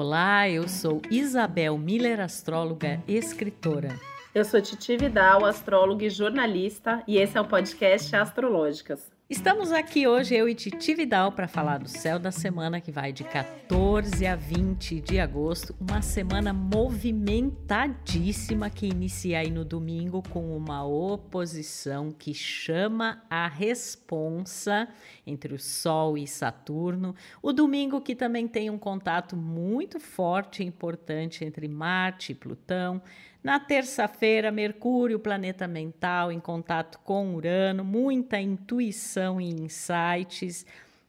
Olá, eu sou Isabel Miller, astróloga e escritora. Eu sou Titi Vidal, astróloga e jornalista, e esse é o podcast Astrológicas. Estamos aqui hoje, eu e Titi Vidal, para falar do céu da semana que vai de 14 a 20 de agosto. Uma semana movimentadíssima que inicia aí no domingo com uma oposição que chama a responsa entre o Sol e Saturno. O domingo que também tem um contato muito forte e importante entre Marte e Plutão. Na terça-feira, Mercúrio, planeta mental, em contato com Urano, muita intuição e insights.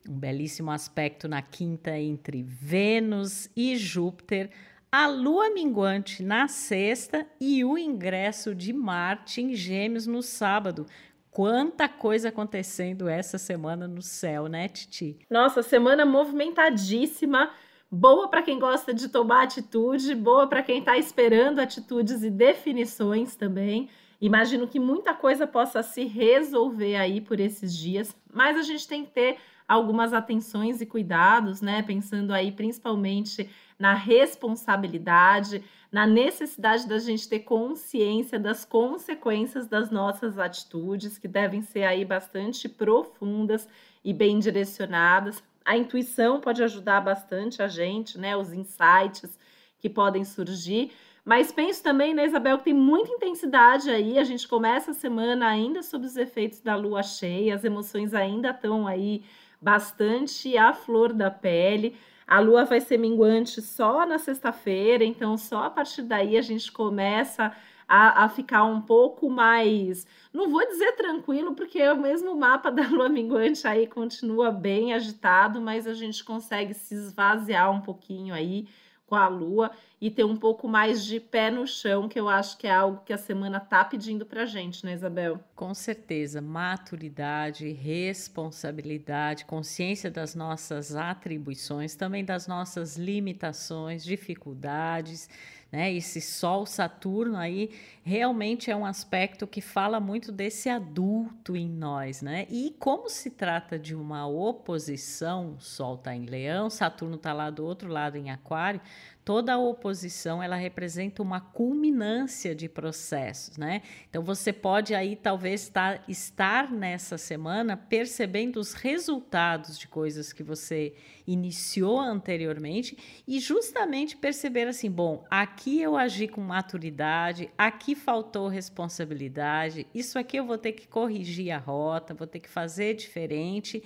Um belíssimo aspecto na quinta entre Vênus e Júpiter. A lua minguante na sexta e o ingresso de Marte em Gêmeos no sábado. Quanta coisa acontecendo essa semana no céu, né, Titi? Nossa, semana movimentadíssima boa para quem gosta de tomar atitude, boa para quem está esperando atitudes e definições também. Imagino que muita coisa possa se resolver aí por esses dias, mas a gente tem que ter algumas atenções e cuidados, né? Pensando aí principalmente na responsabilidade, na necessidade da gente ter consciência das consequências das nossas atitudes, que devem ser aí bastante profundas e bem direcionadas a intuição pode ajudar bastante a gente, né? Os insights que podem surgir. Mas penso também, né, Isabel, que tem muita intensidade aí. A gente começa a semana ainda sob os efeitos da lua cheia, as emoções ainda estão aí bastante à flor da pele. A lua vai ser minguante só na sexta-feira, então só a partir daí a gente começa a, a ficar um pouco mais, não vou dizer tranquilo, porque o mesmo mapa da lua minguante aí continua bem agitado, mas a gente consegue se esvaziar um pouquinho aí com a lua e ter um pouco mais de pé no chão, que eu acho que é algo que a semana tá pedindo pra gente, né, Isabel? Com certeza, maturidade, responsabilidade, consciência das nossas atribuições, também das nossas limitações, dificuldades né? Esse Sol Saturno aí realmente é um aspecto que fala muito desse adulto em nós, né? E como se trata de uma oposição, Sol está em Leão, Saturno está lá do outro lado em Aquário, toda a oposição ela representa uma culminância de processos, né? Então você pode aí talvez estar, estar nessa semana percebendo os resultados de coisas que você iniciou anteriormente e justamente perceber assim, bom, aqui eu agi com maturidade, aqui faltou responsabilidade, isso aqui eu vou ter que corrigir a rota, vou ter que fazer diferente.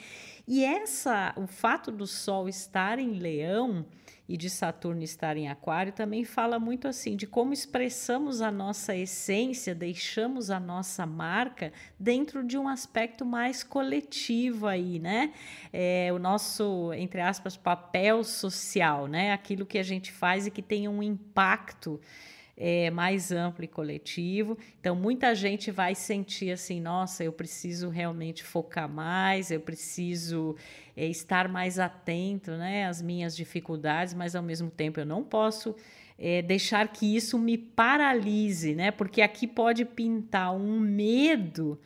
E essa, o fato do Sol estar em Leão e de Saturno estar em Aquário também fala muito assim de como expressamos a nossa essência, deixamos a nossa marca dentro de um aspecto mais coletivo aí, né? É, o nosso, entre aspas, papel social, né? Aquilo que a gente faz e que tem um impacto é, mais amplo e coletivo. Então, muita gente vai sentir assim: nossa, eu preciso realmente focar mais, eu preciso é, estar mais atento né, às minhas dificuldades, mas ao mesmo tempo eu não posso. É, deixar que isso me paralise, né? Porque aqui pode pintar um medo,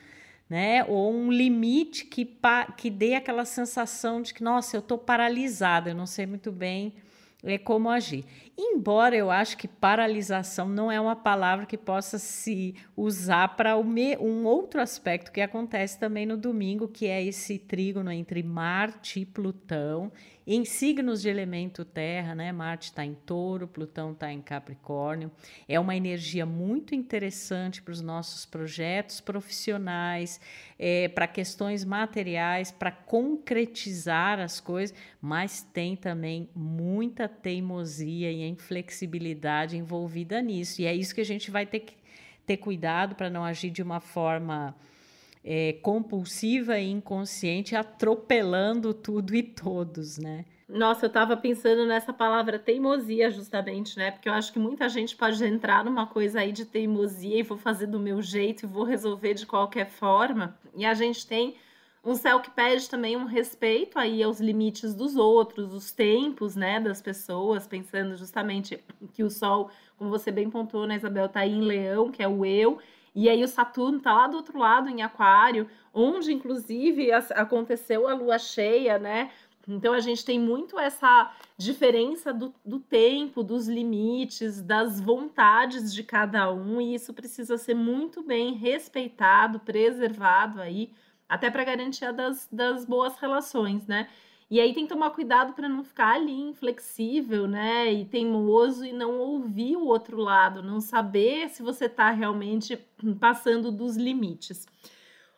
né? Ou um limite que, que dê aquela sensação de que, nossa, eu estou paralisada, eu não sei muito bem é como agir. Embora eu acho que paralisação não é uma palavra que possa se usar para um outro aspecto que acontece também no domingo, que é esse trígono entre Marte e Plutão em signos de elemento terra, né? Marte está em touro, Plutão está em Capricórnio. É uma energia muito interessante para os nossos projetos profissionais, é, para questões materiais, para concretizar as coisas, mas tem também muita teimosia e inflexibilidade envolvida nisso. E é isso que a gente vai ter que ter cuidado para não agir de uma forma é, compulsiva e inconsciente, atropelando tudo e todos, né? Nossa, eu estava pensando nessa palavra teimosia, justamente, né? Porque eu acho que muita gente pode entrar numa coisa aí de teimosia e vou fazer do meu jeito e vou resolver de qualquer forma. E a gente tem um céu que pede também um respeito aí aos limites dos outros, os tempos, né, das pessoas, pensando justamente que o sol, como você bem pontuou, né, Isabel, tá aí em leão, que é o eu, e aí o Saturno está lá do outro lado, em Aquário, onde inclusive aconteceu a lua cheia, né? Então a gente tem muito essa diferença do, do tempo, dos limites, das vontades de cada um, e isso precisa ser muito bem respeitado, preservado aí, até para garantia das, das boas relações, né? E aí tem que tomar cuidado para não ficar ali inflexível, né? E teimoso e não ouvir o outro lado, não saber se você está realmente passando dos limites.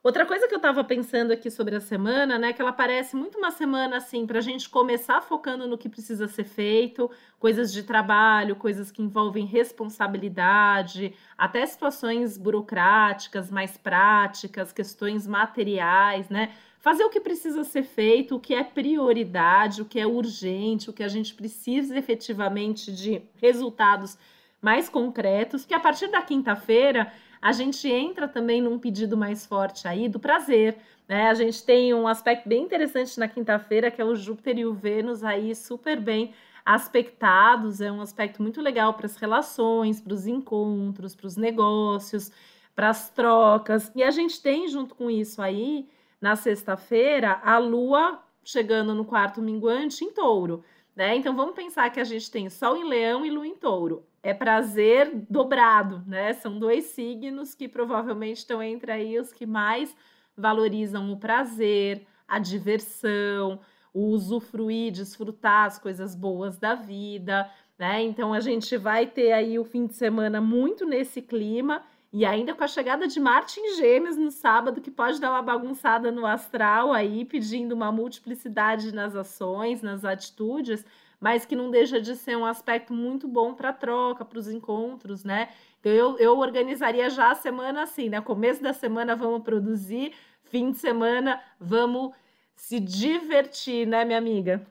Outra coisa que eu estava pensando aqui sobre a semana, né, que ela parece muito uma semana assim para a gente começar focando no que precisa ser feito, coisas de trabalho, coisas que envolvem responsabilidade, até situações burocráticas, mais práticas, questões materiais, né? Fazer o que precisa ser feito, o que é prioridade, o que é urgente, o que a gente precisa efetivamente de resultados mais concretos, que a partir da quinta-feira a gente entra também num pedido mais forte aí do prazer. Né? A gente tem um aspecto bem interessante na quinta-feira, que é o Júpiter e o Vênus aí super bem aspectados. É um aspecto muito legal para as relações, para os encontros, para os negócios, para as trocas. E a gente tem junto com isso aí, na sexta-feira, a Lua chegando no quarto minguante em touro. Né? Então vamos pensar que a gente tem Sol em Leão e Lua em Touro é prazer dobrado, né? São dois signos que provavelmente estão entre aí os que mais valorizam o prazer, a diversão, o usufruir, desfrutar as coisas boas da vida, né? Então a gente vai ter aí o fim de semana muito nesse clima e ainda com a chegada de Marte em Gêmeos no sábado, que pode dar uma bagunçada no astral aí, pedindo uma multiplicidade nas ações, nas atitudes, mas que não deixa de ser um aspecto muito bom para troca, para os encontros, né? Então eu, eu organizaria já a semana assim, né? Começo da semana vamos produzir, fim de semana vamos se divertir, né, minha amiga?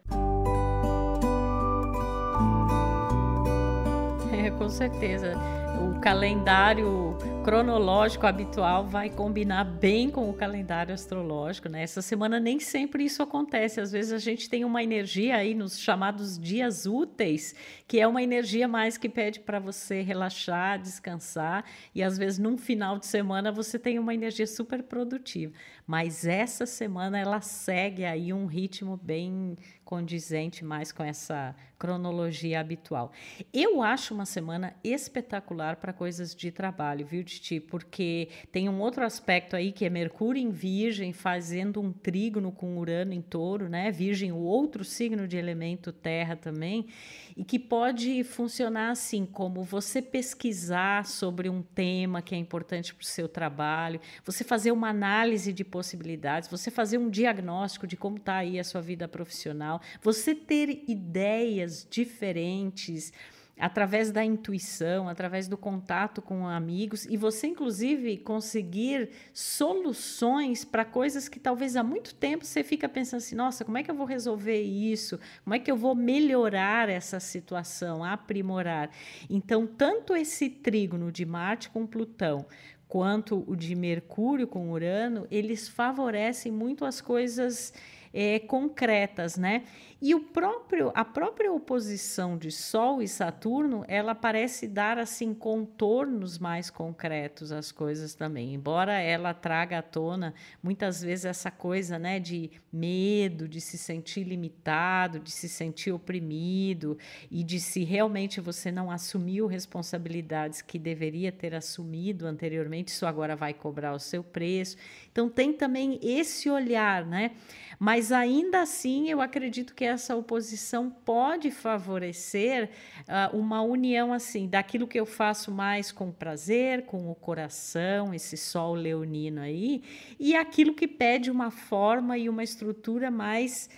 É, com certeza calendário cronológico habitual vai combinar bem com o calendário astrológico, né? Essa semana nem sempre isso acontece. Às vezes a gente tem uma energia aí nos chamados dias úteis, que é uma energia mais que pede para você relaxar, descansar, e às vezes num final de semana você tem uma energia super produtiva. Mas essa semana ela segue aí um ritmo bem condizente mais com essa cronologia habitual. Eu acho uma semana espetacular para coisas de trabalho, viu, Titi? Porque tem um outro aspecto aí que é Mercúrio em Virgem fazendo um trígono com Urano em Touro, né? Virgem, o outro signo de elemento terra também, e que pode funcionar assim, como você pesquisar sobre um tema que é importante para o seu trabalho, você fazer uma análise de possibilidades, você fazer um diagnóstico de como está aí a sua vida profissional, você ter ideias diferentes através da intuição, através do contato com amigos e você inclusive conseguir soluções para coisas que talvez há muito tempo você fica pensando assim, nossa, como é que eu vou resolver isso? Como é que eu vou melhorar essa situação, aprimorar? Então, tanto esse trígono de Marte com Plutão, quanto o de Mercúrio com Urano, eles favorecem muito as coisas é, concretas, né? E o próprio, a própria oposição de Sol e Saturno, ela parece dar assim contornos mais concretos às coisas também. Embora ela traga à tona muitas vezes essa coisa, né, de medo, de se sentir limitado, de se sentir oprimido e de se realmente você não assumiu responsabilidades que deveria ter assumido anteriormente, isso agora vai cobrar o seu preço. Então tem também esse olhar, né? Mas ainda assim, eu acredito que essa oposição pode favorecer uh, uma união assim daquilo que eu faço mais com prazer, com o coração, esse sol leonino aí, e aquilo que pede uma forma e uma estrutura mais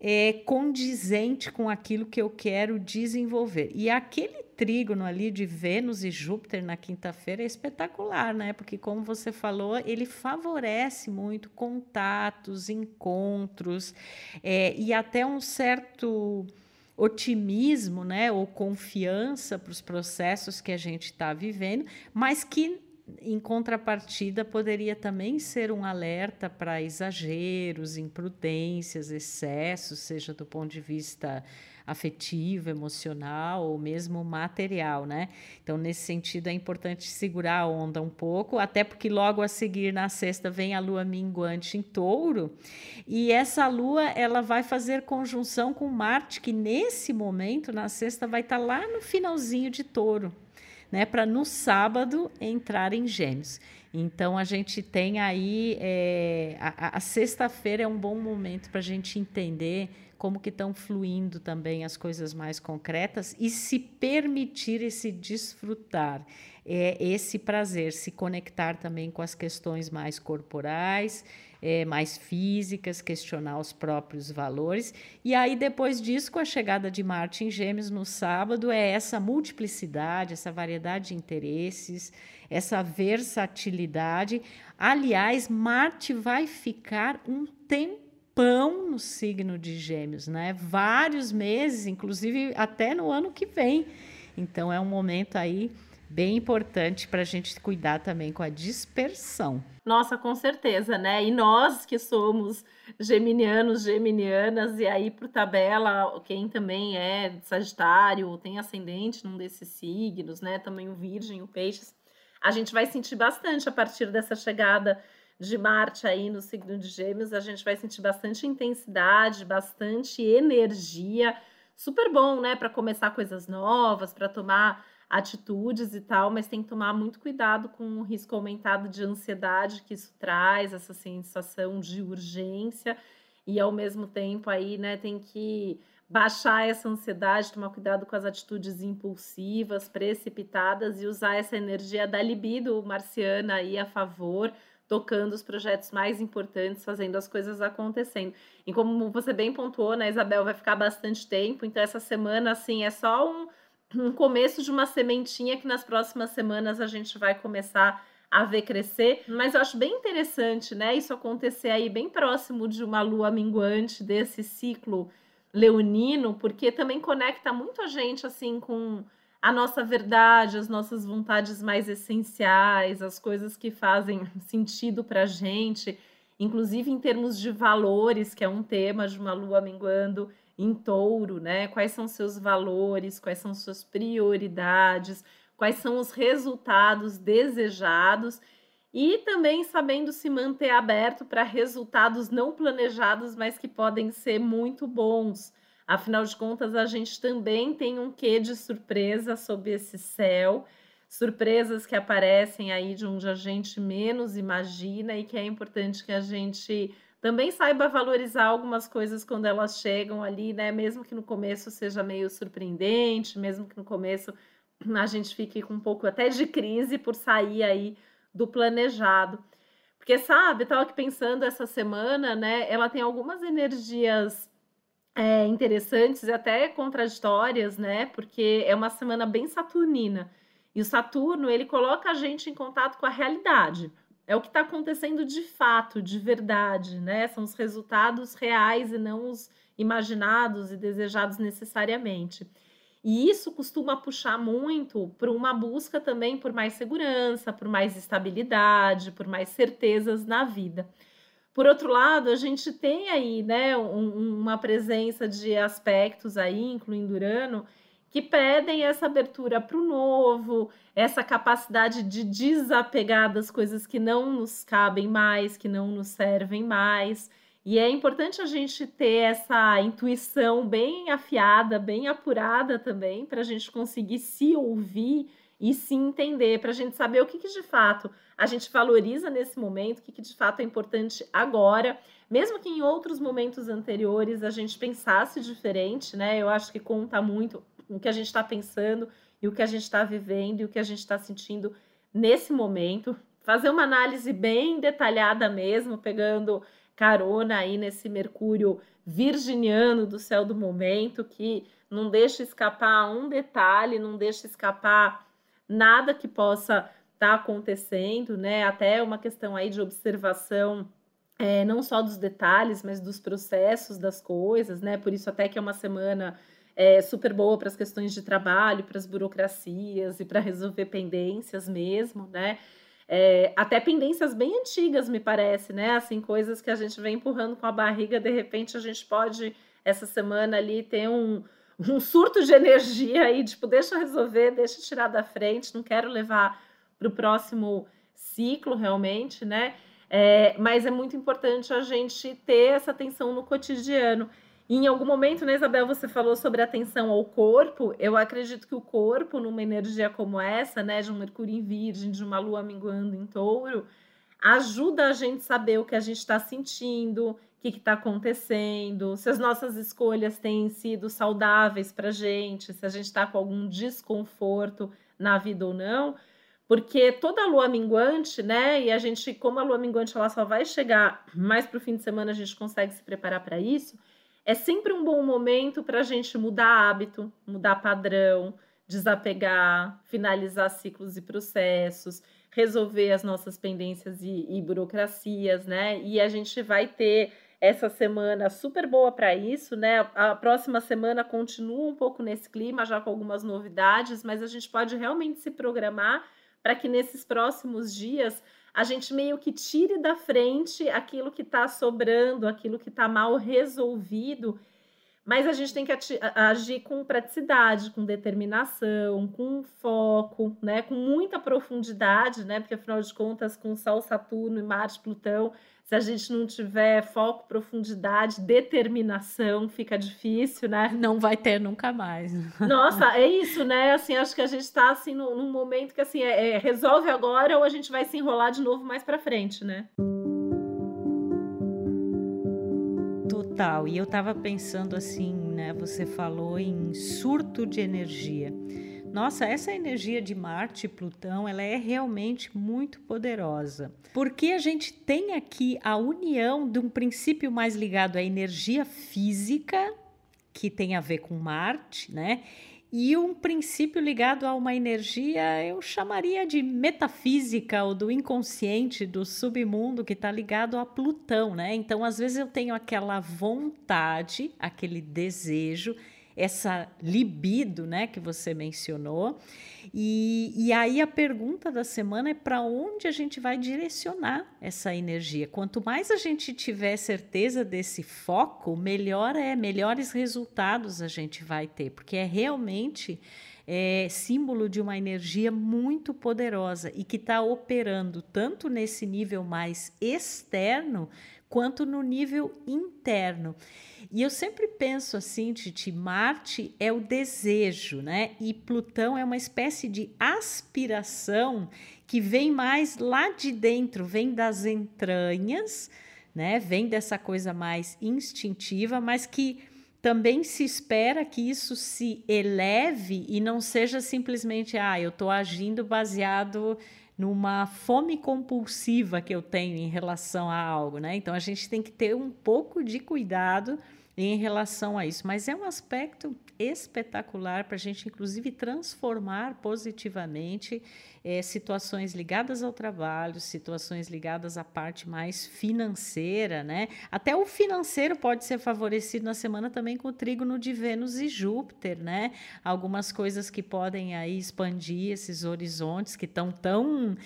é, condizente com aquilo que eu quero desenvolver. E aquele trígono ali de Vênus e Júpiter na quinta-feira é espetacular, né? Porque, como você falou, ele favorece muito contatos, encontros é, e até um certo otimismo, né, ou confiança para os processos que a gente está vivendo, mas que em contrapartida, poderia também ser um alerta para exageros, imprudências, excessos, seja do ponto de vista afetivo, emocional ou mesmo material, né? Então, nesse sentido, é importante segurar a onda um pouco, até porque logo a seguir, na sexta, vem a lua minguante em touro, e essa lua ela vai fazer conjunção com Marte, que nesse momento, na sexta, vai estar lá no finalzinho de touro né, para no sábado entrar em Gêmeos. Então a gente tem aí é, a, a sexta-feira é um bom momento para a gente entender como que estão fluindo também as coisas mais concretas e se permitir esse desfrutar, é, esse prazer, se conectar também com as questões mais corporais é, mais físicas, questionar os próprios valores. E aí, depois disso, com a chegada de Marte em Gêmeos no sábado, é essa multiplicidade, essa variedade de interesses, essa versatilidade. Aliás, Marte vai ficar um tempão no signo de Gêmeos, né? Vários meses, inclusive até no ano que vem. Então, é um momento aí bem importante para a gente cuidar também com a dispersão. Nossa, com certeza, né? E nós que somos geminianos, geminianas, e aí por tabela, quem também é Sagitário, tem ascendente num desses signos, né? Também o Virgem, o Peixes, a gente vai sentir bastante a partir dessa chegada de Marte aí no signo de Gêmeos, a gente vai sentir bastante intensidade, bastante energia. Super bom, né, para começar coisas novas, para tomar atitudes e tal, mas tem que tomar muito cuidado com o risco aumentado de ansiedade que isso traz, essa sensação de urgência, e ao mesmo tempo aí, né, tem que baixar essa ansiedade, tomar cuidado com as atitudes impulsivas, precipitadas e usar essa energia da libido marciana aí a favor, tocando os projetos mais importantes, fazendo as coisas acontecendo. E como você bem pontuou, né, Isabel, vai ficar bastante tempo, então essa semana, assim, é só um um começo de uma sementinha que nas próximas semanas a gente vai começar a ver crescer. Mas eu acho bem interessante, né? Isso acontecer aí bem próximo de uma lua minguante desse ciclo leonino, porque também conecta muito a gente assim com a nossa verdade, as nossas vontades mais essenciais, as coisas que fazem sentido para gente, inclusive em termos de valores, que é um tema de uma lua minguando em touro, né? Quais são seus valores, quais são suas prioridades, quais são os resultados desejados e também sabendo se manter aberto para resultados não planejados, mas que podem ser muito bons. Afinal de contas, a gente também tem um quê de surpresa sob esse céu, surpresas que aparecem aí de onde a gente menos imagina e que é importante que a gente também saiba valorizar algumas coisas quando elas chegam ali, né? Mesmo que no começo seja meio surpreendente, mesmo que no começo a gente fique com um pouco até de crise por sair aí do planejado. Porque, sabe, estava aqui pensando essa semana, né? Ela tem algumas energias é, interessantes e até contraditórias, né? Porque é uma semana bem saturnina. E o Saturno, ele coloca a gente em contato com a realidade é o que está acontecendo de fato, de verdade, né? São os resultados reais e não os imaginados e desejados necessariamente. E isso costuma puxar muito para uma busca também por mais segurança, por mais estabilidade, por mais certezas na vida. Por outro lado, a gente tem aí, né, um, uma presença de aspectos aí, incluindo Urano, que pedem essa abertura para o novo, essa capacidade de desapegar das coisas que não nos cabem mais, que não nos servem mais. E é importante a gente ter essa intuição bem afiada, bem apurada também, para a gente conseguir se ouvir e se entender, para a gente saber o que, que de fato a gente valoriza nesse momento, o que, que de fato é importante agora, mesmo que em outros momentos anteriores a gente pensasse diferente, né? Eu acho que conta muito o que a gente está pensando e o que a gente está vivendo e o que a gente está sentindo nesse momento. Fazer uma análise bem detalhada mesmo, pegando carona aí nesse Mercúrio virginiano do céu do momento, que não deixa escapar um detalhe, não deixa escapar nada que possa estar tá acontecendo, né? Até uma questão aí de observação, é, não só dos detalhes, mas dos processos das coisas, né? Por isso até que é uma semana é, super boa para as questões de trabalho, para as burocracias e para resolver pendências mesmo, né? é, até pendências bem antigas, me parece, né? Assim, coisas que a gente vem empurrando com a barriga, de repente a gente pode, essa semana ali, ter um, um surto de energia aí, tipo, deixa eu resolver, deixa eu tirar da frente, não quero levar para o próximo ciclo realmente, né? É, mas é muito importante a gente ter essa atenção no cotidiano. E em algum momento, né, Isabel, você falou sobre atenção ao corpo. Eu acredito que o corpo, numa energia como essa, né, de um Mercúrio em Virgem, de uma Lua minguando em Touro, ajuda a gente saber o que a gente está sentindo, o que está acontecendo, se as nossas escolhas têm sido saudáveis para a gente, se a gente está com algum desconforto na vida ou não. Porque toda lua minguante, né? E a gente, como a lua minguante ela só vai chegar mais para o fim de semana, a gente consegue se preparar para isso é sempre um bom momento para a gente mudar hábito, mudar padrão, desapegar, finalizar ciclos e processos, resolver as nossas pendências e, e burocracias, né? E a gente vai ter essa semana super boa para isso, né? A próxima semana continua um pouco nesse clima, já com algumas novidades, mas a gente pode realmente se programar para que nesses próximos dias a gente meio que tire da frente aquilo que está sobrando, aquilo que está mal resolvido, mas a gente tem que agir com praticidade, com determinação, com foco, né, com muita profundidade, né, porque afinal de contas, com Sol, Saturno e Marte, Plutão, se a gente não tiver foco, profundidade, determinação, fica difícil, né? Não vai ter nunca mais. Nossa, é isso, né? Assim, acho que a gente está assim num, num, momento que assim é, é, resolve agora ou a gente vai se enrolar de novo mais para frente, né? Total. E eu estava pensando assim, né? Você falou em surto de energia. Nossa, essa energia de Marte e Plutão, ela é realmente muito poderosa. Porque a gente tem aqui a união de um princípio mais ligado à energia física, que tem a ver com Marte, né? E um princípio ligado a uma energia, eu chamaria de metafísica ou do inconsciente, do submundo, que está ligado a Plutão, né? Então, às vezes eu tenho aquela vontade, aquele desejo essa libido, né, que você mencionou. E, e aí a pergunta da semana é para onde a gente vai direcionar essa energia. Quanto mais a gente tiver certeza desse foco, melhor é, melhores resultados a gente vai ter, porque é realmente é, símbolo de uma energia muito poderosa e que está operando tanto nesse nível mais externo quanto no nível interno. E eu sempre penso assim, Titi, Marte é o desejo, né? E Plutão é uma espécie de aspiração que vem mais lá de dentro, vem das entranhas, né? Vem dessa coisa mais instintiva, mas que também se espera que isso se eleve e não seja simplesmente, ah, eu estou agindo baseado numa fome compulsiva que eu tenho em relação a algo, né? Então a gente tem que ter um pouco de cuidado em relação a isso. Mas é um aspecto espetacular para a gente, inclusive, transformar positivamente é, situações ligadas ao trabalho, situações ligadas à parte mais financeira, né? Até o financeiro pode ser favorecido na semana também com o trígono de Vênus e Júpiter, né? Algumas coisas que podem aí expandir esses horizontes que estão tão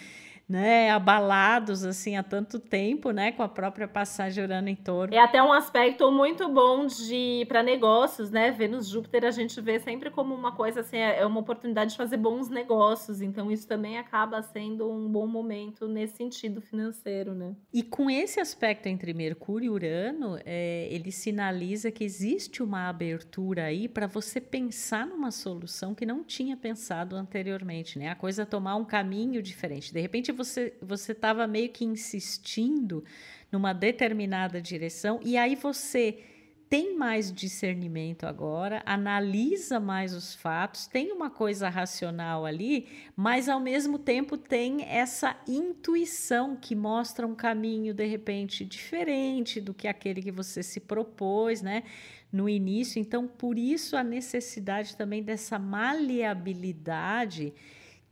né, abalados assim há tanto tempo, né, com a própria passagem Urano em Touro. É até um aspecto muito bom de para negócios, né? Vênus Júpiter a gente vê sempre como uma coisa assim, é, é uma oportunidade de fazer bons negócios, então isso também acaba sendo um bom momento nesse sentido financeiro, né? E com esse aspecto entre Mercúrio e Urano, é, ele sinaliza que existe uma abertura aí para você pensar numa solução que não tinha pensado anteriormente, né? A coisa tomar um caminho diferente. De repente você você estava meio que insistindo numa determinada direção e aí você tem mais discernimento agora, analisa mais os fatos, tem uma coisa racional ali, mas ao mesmo tempo tem essa intuição que mostra um caminho de repente diferente do que aquele que você se propôs, né? No início, então por isso a necessidade também dessa maleabilidade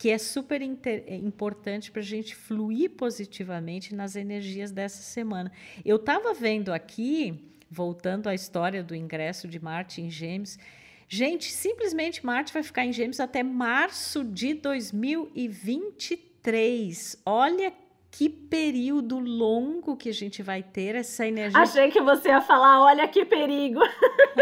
que é super é, importante para a gente fluir positivamente nas energias dessa semana. Eu estava vendo aqui, voltando à história do ingresso de Marte em Gêmeos, gente, simplesmente Marte vai ficar em Gêmeos até março de 2023. 23. Olha que período longo que a gente vai ter essa energia. Achei que você ia falar, olha que perigo.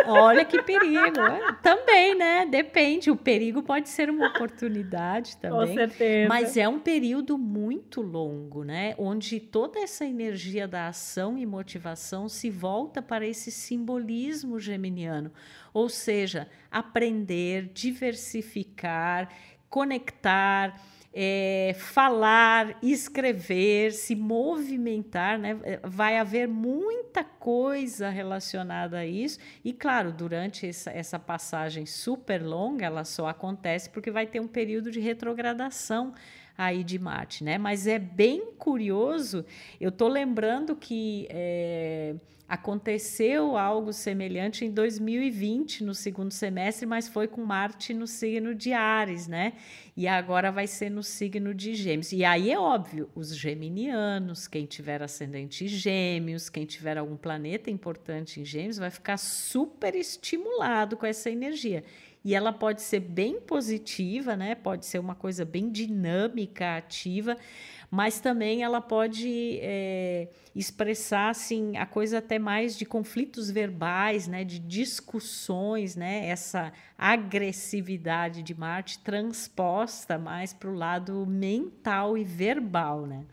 Olha que perigo. É, também, né? Depende. O perigo pode ser uma oportunidade também. Com certeza. Mas é um período muito longo, né? Onde toda essa energia da ação e motivação se volta para esse simbolismo geminiano. Ou seja, aprender, diversificar, conectar é, falar, escrever, se movimentar, né? É, vai haver muita coisa relacionada a isso. E, claro, durante essa, essa passagem super longa, ela só acontece porque vai ter um período de retrogradação aí de Marte, né? Mas é bem curioso, eu tô lembrando que. É, Aconteceu algo semelhante em 2020, no segundo semestre, mas foi com Marte no signo de Ares, né? E agora vai ser no signo de Gêmeos. E aí é óbvio, os geminianos, quem tiver ascendente Gêmeos, quem tiver algum planeta importante em Gêmeos, vai ficar super estimulado com essa energia. E ela pode ser bem positiva, né? Pode ser uma coisa bem dinâmica, ativa mas também ela pode é, expressar assim a coisa até mais de conflitos verbais, né, de discussões, né, essa agressividade de Marte transposta mais para o lado mental e verbal, né?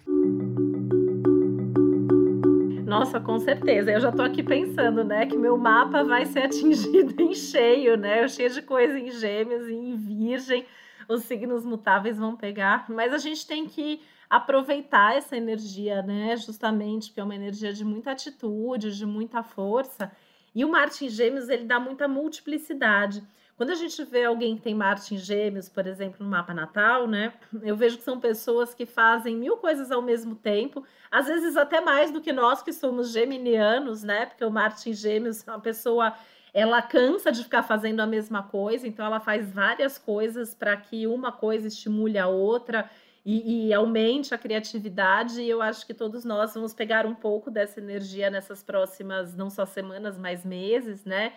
Nossa, com certeza. Eu já estou aqui pensando, né, que meu mapa vai ser atingido em cheio, né? Cheio de coisa em Gêmeos e em Virgem. Os signos mutáveis vão pegar, mas a gente tem que aproveitar essa energia, né? Justamente porque é uma energia de muita atitude, de muita força. E o Marte em Gêmeos, ele dá muita multiplicidade. Quando a gente vê alguém que tem Marte em Gêmeos, por exemplo, no mapa natal, né? Eu vejo que são pessoas que fazem mil coisas ao mesmo tempo, às vezes até mais do que nós que somos geminianos, né? Porque o Marte em Gêmeos é uma pessoa ela cansa de ficar fazendo a mesma coisa, então ela faz várias coisas para que uma coisa estimule a outra e, e, aumente a criatividade. E eu acho que todos nós vamos pegar um pouco dessa energia nessas próximas, não só semanas, mas meses, né?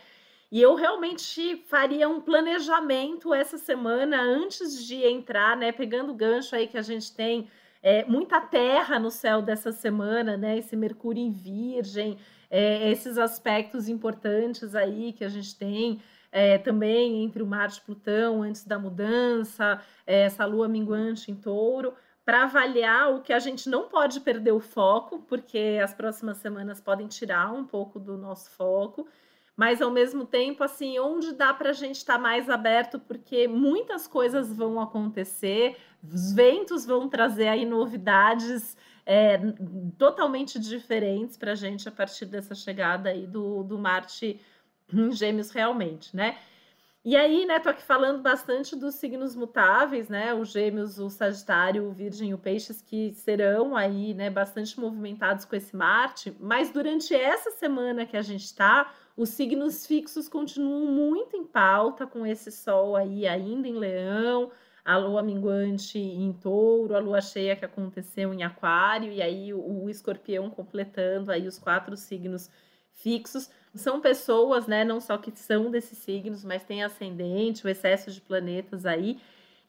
E eu realmente faria um planejamento essa semana antes de entrar, né? Pegando o gancho aí que a gente tem é, muita terra no céu dessa semana, né? Esse Mercúrio em Virgem, é, esses aspectos importantes aí que a gente tem é, também entre o Marte e Plutão antes da mudança, é, essa lua minguante em touro, para avaliar o que a gente não pode perder o foco, porque as próximas semanas podem tirar um pouco do nosso foco, mas ao mesmo tempo, assim, onde dá para a gente estar tá mais aberto, porque muitas coisas vão acontecer, os ventos vão trazer aí novidades é, totalmente diferentes para a gente a partir dessa chegada aí do, do Marte gêmeos realmente, né? E aí, né, tô aqui falando bastante dos signos mutáveis, né? Os gêmeos, o Sagitário, o Virgem o Peixes, que serão aí, né, bastante movimentados com esse Marte. Mas durante essa semana que a gente está, os signos fixos continuam muito em pauta, com esse Sol aí ainda em Leão, a Lua minguante em Touro, a Lua cheia que aconteceu em Aquário, e aí o, o Escorpião completando aí os quatro signos fixos são pessoas, né, não só que são desses signos, mas tem ascendente, o excesso de planetas aí,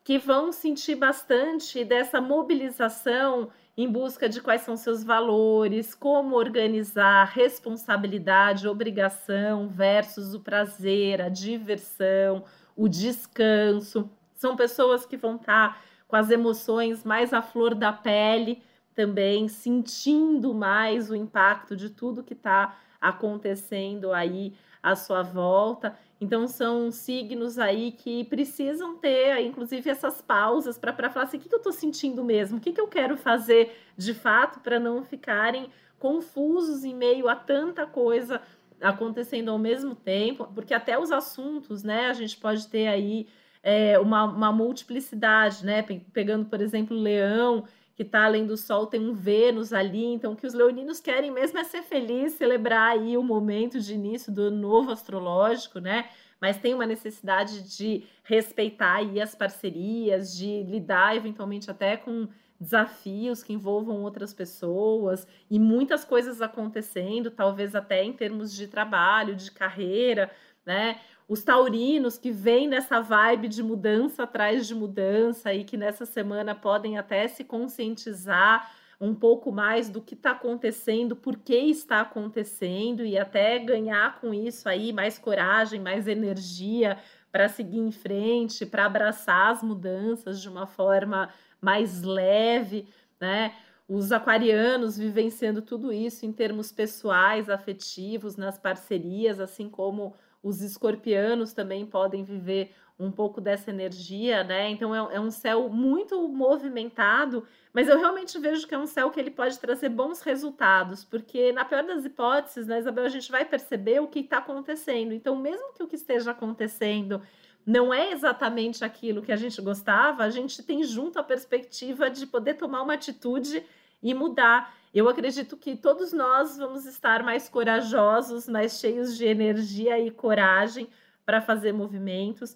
que vão sentir bastante dessa mobilização em busca de quais são seus valores, como organizar responsabilidade, obrigação versus o prazer, a diversão, o descanso. São pessoas que vão estar com as emoções mais à flor da pele, também sentindo mais o impacto de tudo que está acontecendo aí à sua volta. Então, são signos aí que precisam ter, inclusive, essas pausas para falar assim: o que, que eu estou sentindo mesmo? O que, que eu quero fazer de fato para não ficarem confusos em meio a tanta coisa acontecendo ao mesmo tempo? Porque até os assuntos, né, a gente pode ter aí é, uma, uma multiplicidade, né? Pegando, por exemplo, leão que está além do Sol, tem um Vênus ali, então o que os leoninos querem mesmo é ser feliz, celebrar aí o momento de início do novo astrológico, né? Mas tem uma necessidade de respeitar aí as parcerias, de lidar eventualmente até com desafios que envolvam outras pessoas e muitas coisas acontecendo, talvez até em termos de trabalho, de carreira, né? Os taurinos que vêm nessa vibe de mudança atrás de mudança e que nessa semana podem até se conscientizar um pouco mais do que está acontecendo, por que está acontecendo e até ganhar com isso aí mais coragem, mais energia para seguir em frente, para abraçar as mudanças de uma forma mais leve, né? Os aquarianos vivenciando tudo isso em termos pessoais, afetivos, nas parcerias, assim como os escorpianos também podem viver um pouco dessa energia, né? Então é, é, um céu muito movimentado, mas eu realmente vejo que é um céu que ele pode trazer bons resultados, porque na pior das hipóteses, né, Isabel, a gente vai perceber o que está acontecendo. Então, mesmo que o que esteja acontecendo não é exatamente aquilo que a gente gostava, a gente tem junto a perspectiva de poder tomar uma atitude e mudar. Eu acredito que todos nós vamos estar mais corajosos, mais cheios de energia e coragem para fazer movimentos,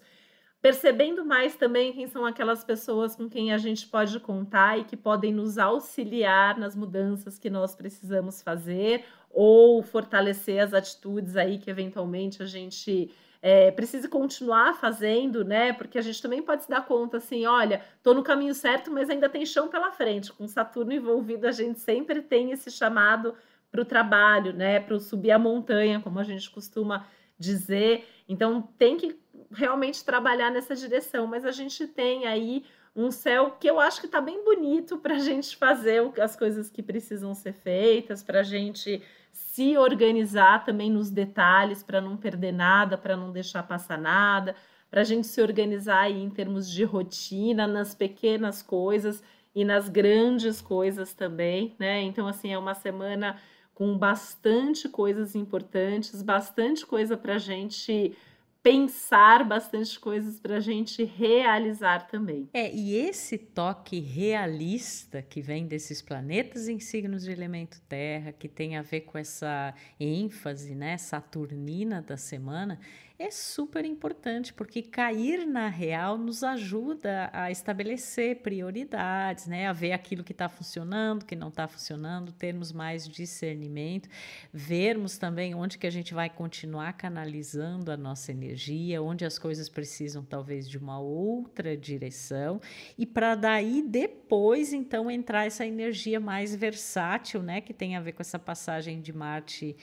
percebendo mais também quem são aquelas pessoas com quem a gente pode contar e que podem nos auxiliar nas mudanças que nós precisamos fazer ou fortalecer as atitudes aí que eventualmente a gente é, precise continuar fazendo, né? Porque a gente também pode se dar conta assim, olha, tô no caminho certo, mas ainda tem chão pela frente. Com Saturno envolvido, a gente sempre tem esse chamado para o trabalho, né? Para subir a montanha, como a gente costuma dizer. Então tem que realmente trabalhar nessa direção, mas a gente tem aí um céu que eu acho que está bem bonito para a gente fazer as coisas que precisam ser feitas, para a gente se organizar também nos detalhes para não perder nada, para não deixar passar nada, para a gente se organizar aí em termos de rotina, nas pequenas coisas e nas grandes coisas também, né? Então, assim, é uma semana com bastante coisas importantes, bastante coisa para a gente pensar bastante coisas para a gente realizar também. É, e esse toque realista que vem desses planetas em signos de elemento terra, que tem a ver com essa ênfase, né, saturnina da semana, é super importante, porque cair na real nos ajuda a estabelecer prioridades, né? A ver aquilo que está funcionando, que não está funcionando, termos mais discernimento, vermos também onde que a gente vai continuar canalizando a nossa energia, onde as coisas precisam talvez de uma outra direção, e para daí depois então entrar essa energia mais versátil, né? Que tem a ver com essa passagem de Marte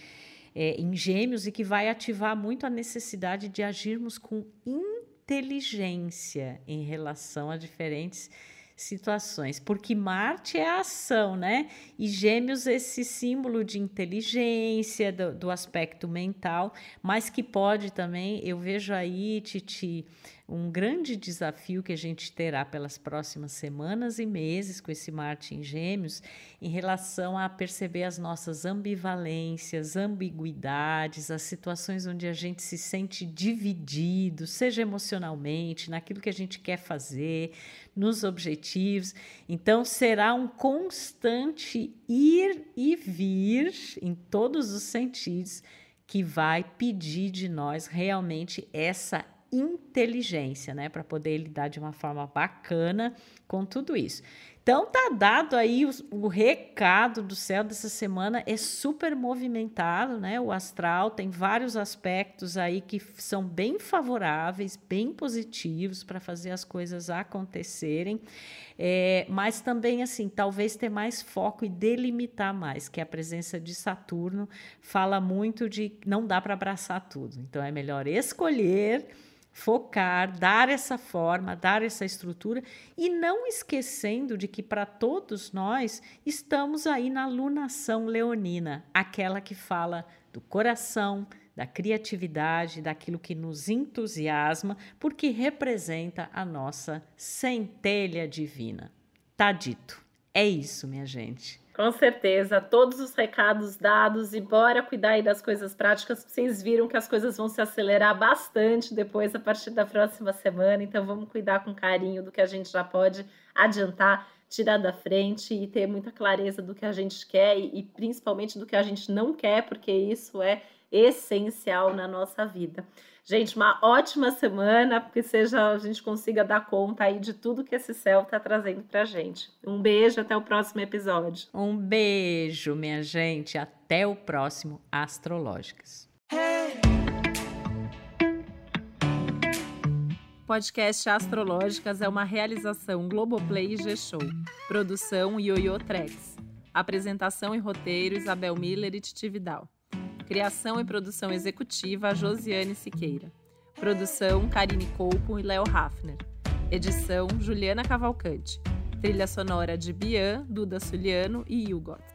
é, em Gêmeos e que vai ativar muito a necessidade de agirmos com inteligência em relação a diferentes situações, porque Marte é a ação, né? E Gêmeos, esse símbolo de inteligência, do, do aspecto mental, mas que pode também, eu vejo aí, Titi, um grande desafio que a gente terá pelas próximas semanas e meses com esse Marte em Gêmeos em relação a perceber as nossas ambivalências, ambiguidades, as situações onde a gente se sente dividido, seja emocionalmente, naquilo que a gente quer fazer, nos objetivos. Então, será um constante ir e vir em todos os sentidos que vai pedir de nós realmente essa inteligência, né, para poder lidar de uma forma bacana com tudo isso. Então tá dado aí o, o, recado do céu dessa semana é super movimentado, né? O astral tem vários aspectos aí que são bem favoráveis, bem positivos para fazer as coisas acontecerem, é, mas também assim talvez ter mais foco e delimitar mais, que a presença de Saturno fala muito de não dá para abraçar tudo. Então é melhor escolher focar, dar essa forma, dar essa estrutura e não esquecendo de que para todos nós estamos aí na lunação leonina, aquela que fala do coração, da criatividade, daquilo que nos entusiasma, porque representa a nossa centelha divina. Tá dito. É isso, minha gente. Com certeza, todos os recados dados e bora cuidar aí das coisas práticas. Vocês viram que as coisas vão se acelerar bastante depois, a partir da próxima semana. Então, vamos cuidar com carinho do que a gente já pode adiantar, tirar da frente e ter muita clareza do que a gente quer e, e principalmente do que a gente não quer, porque isso é essencial na nossa vida. Gente, uma ótima semana, porque seja a gente consiga dar conta aí de tudo que esse céu está trazendo para gente. Um beijo, até o próximo episódio. Um beijo, minha gente, até o próximo Astrológicas. podcast Astrológicas é uma realização Globoplay e G-Show. Produção Yoyo Trex. Apresentação e roteiro Isabel Miller e Titi Vidal. Criação e produção executiva Josiane Siqueira. Produção Karine Colpo e Léo Hafner. Edição Juliana Cavalcante. Trilha sonora de Bian, Duda Suliano e Hugots.